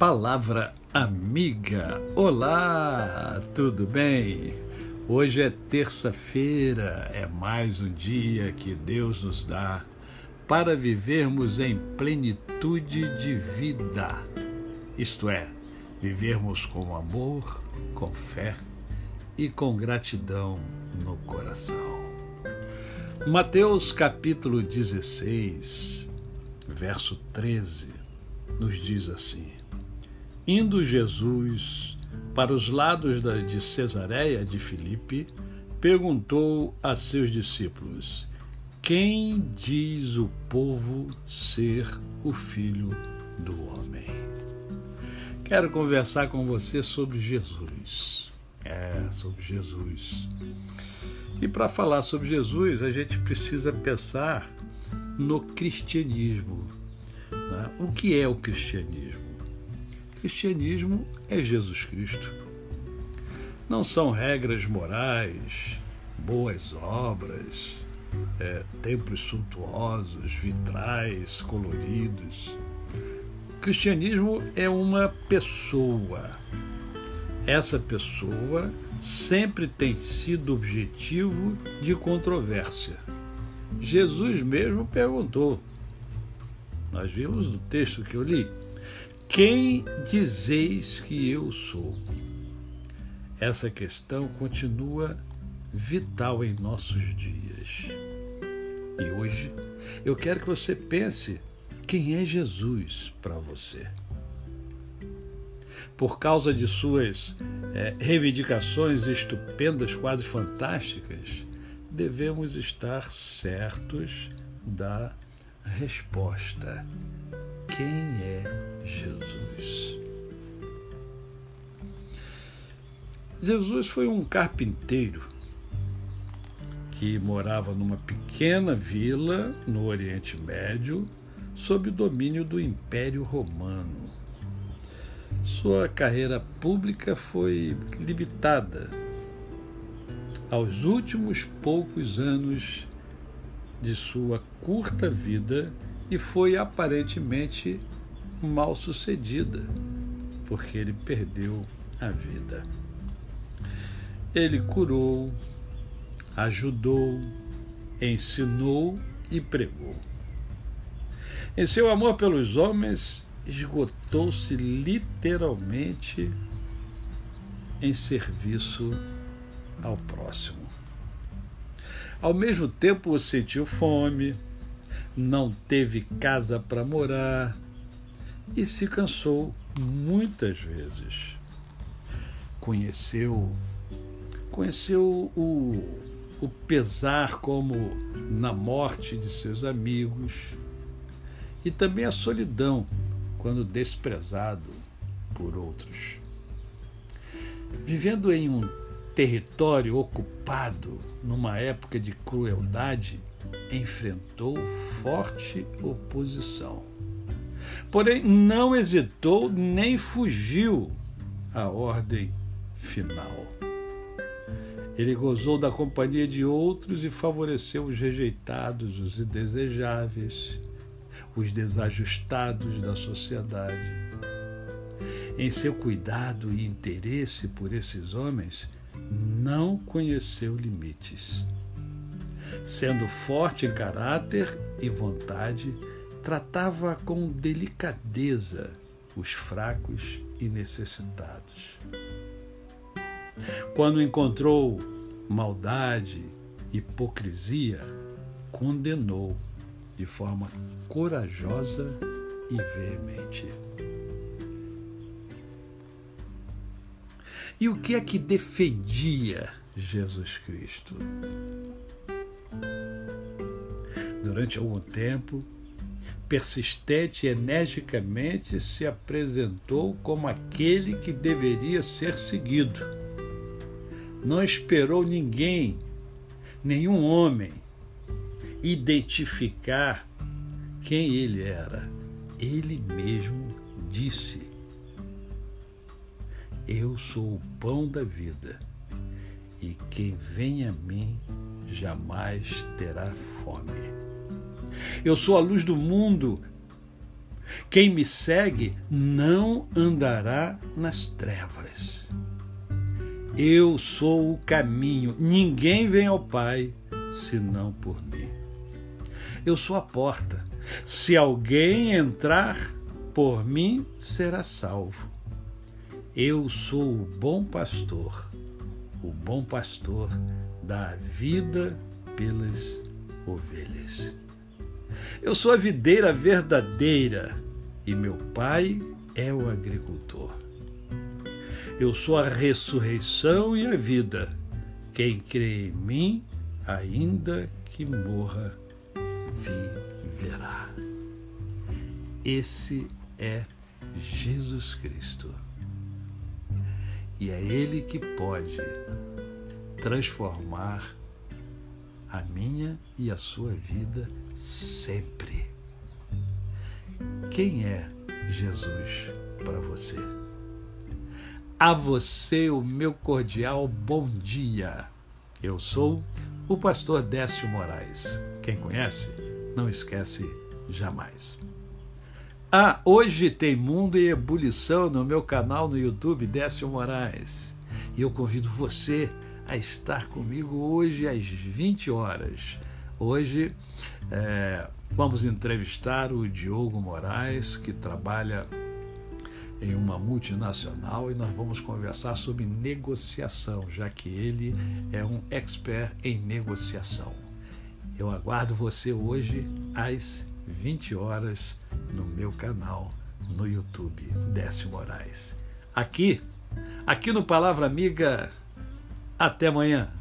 Palavra amiga. Olá, tudo bem? Hoje é terça-feira, é mais um dia que Deus nos dá para vivermos em plenitude de vida. Isto é, vivermos com amor, com fé e com gratidão no coração. Mateus capítulo 16, verso 13, nos diz assim: Indo Jesus para os lados de Cesareia de Filipe, perguntou a seus discípulos: Quem diz o povo ser o filho do homem? Quero conversar com você sobre Jesus. É, sobre Jesus. E para falar sobre Jesus, a gente precisa pensar no cristianismo. Né? O que é o cristianismo? Cristianismo é Jesus Cristo. Não são regras morais, boas obras, é, templos suntuosos, vitrais coloridos. O cristianismo é uma pessoa. Essa pessoa sempre tem sido objetivo de controvérsia. Jesus mesmo perguntou. Nós vimos no texto que eu li quem dizeis que eu sou? Essa questão continua vital em nossos dias. E hoje eu quero que você pense quem é Jesus para você. Por causa de suas é, reivindicações estupendas, quase fantásticas, devemos estar certos da resposta. Quem é Jesus. Jesus foi um carpinteiro que morava numa pequena vila no Oriente Médio, sob o domínio do Império Romano. Sua carreira pública foi limitada aos últimos poucos anos de sua curta vida e foi aparentemente mal sucedida, porque ele perdeu a vida. Ele curou, ajudou, ensinou e pregou. Em seu amor pelos homens, esgotou-se literalmente em serviço ao próximo. Ao mesmo tempo, sentiu fome, não teve casa para morar, e se cansou muitas vezes. Conheceu conheceu o, o pesar como na morte de seus amigos e também a solidão quando desprezado por outros. Vivendo em um território ocupado numa época de crueldade, enfrentou forte oposição Porém, não hesitou nem fugiu à ordem final. Ele gozou da companhia de outros e favoreceu os rejeitados, os indesejáveis, os desajustados da sociedade. Em seu cuidado e interesse por esses homens, não conheceu limites. Sendo forte em caráter e vontade, tratava com delicadeza os fracos e necessitados. Quando encontrou maldade, hipocrisia, condenou de forma corajosa e veemente. E o que é que defendia Jesus Cristo? Durante algum tempo, persistente e energicamente se apresentou como aquele que deveria ser seguido. Não esperou ninguém, nenhum homem, identificar quem ele era. Ele mesmo disse: Eu sou o pão da vida, e quem vem a mim jamais terá fome. Eu sou a luz do mundo. Quem me segue não andará nas trevas. Eu sou o caminho, ninguém vem ao Pai senão por mim. Eu sou a porta. Se alguém entrar por mim, será salvo. Eu sou o bom pastor. O bom pastor dá vida pelas ovelhas. Eu sou a videira verdadeira e meu pai é o agricultor. Eu sou a ressurreição e a vida. Quem crê em mim, ainda que morra, viverá. Esse é Jesus Cristo. E é Ele que pode transformar a minha e a sua vida sempre. Quem é Jesus para você? A você o meu cordial bom dia. Eu sou o pastor Décio Moraes. Quem conhece, não esquece jamais. Ah, hoje tem Mundo em Ebulição no meu canal no YouTube, Décio Moraes. E eu convido você a estar comigo hoje às 20 horas. Hoje é, vamos entrevistar o Diogo Moraes, que trabalha em uma multinacional e nós vamos conversar sobre negociação, já que ele é um expert em negociação. Eu aguardo você hoje às 20 horas no meu canal no YouTube, Décio Moraes. Aqui, aqui no Palavra Amiga. Até amanhã.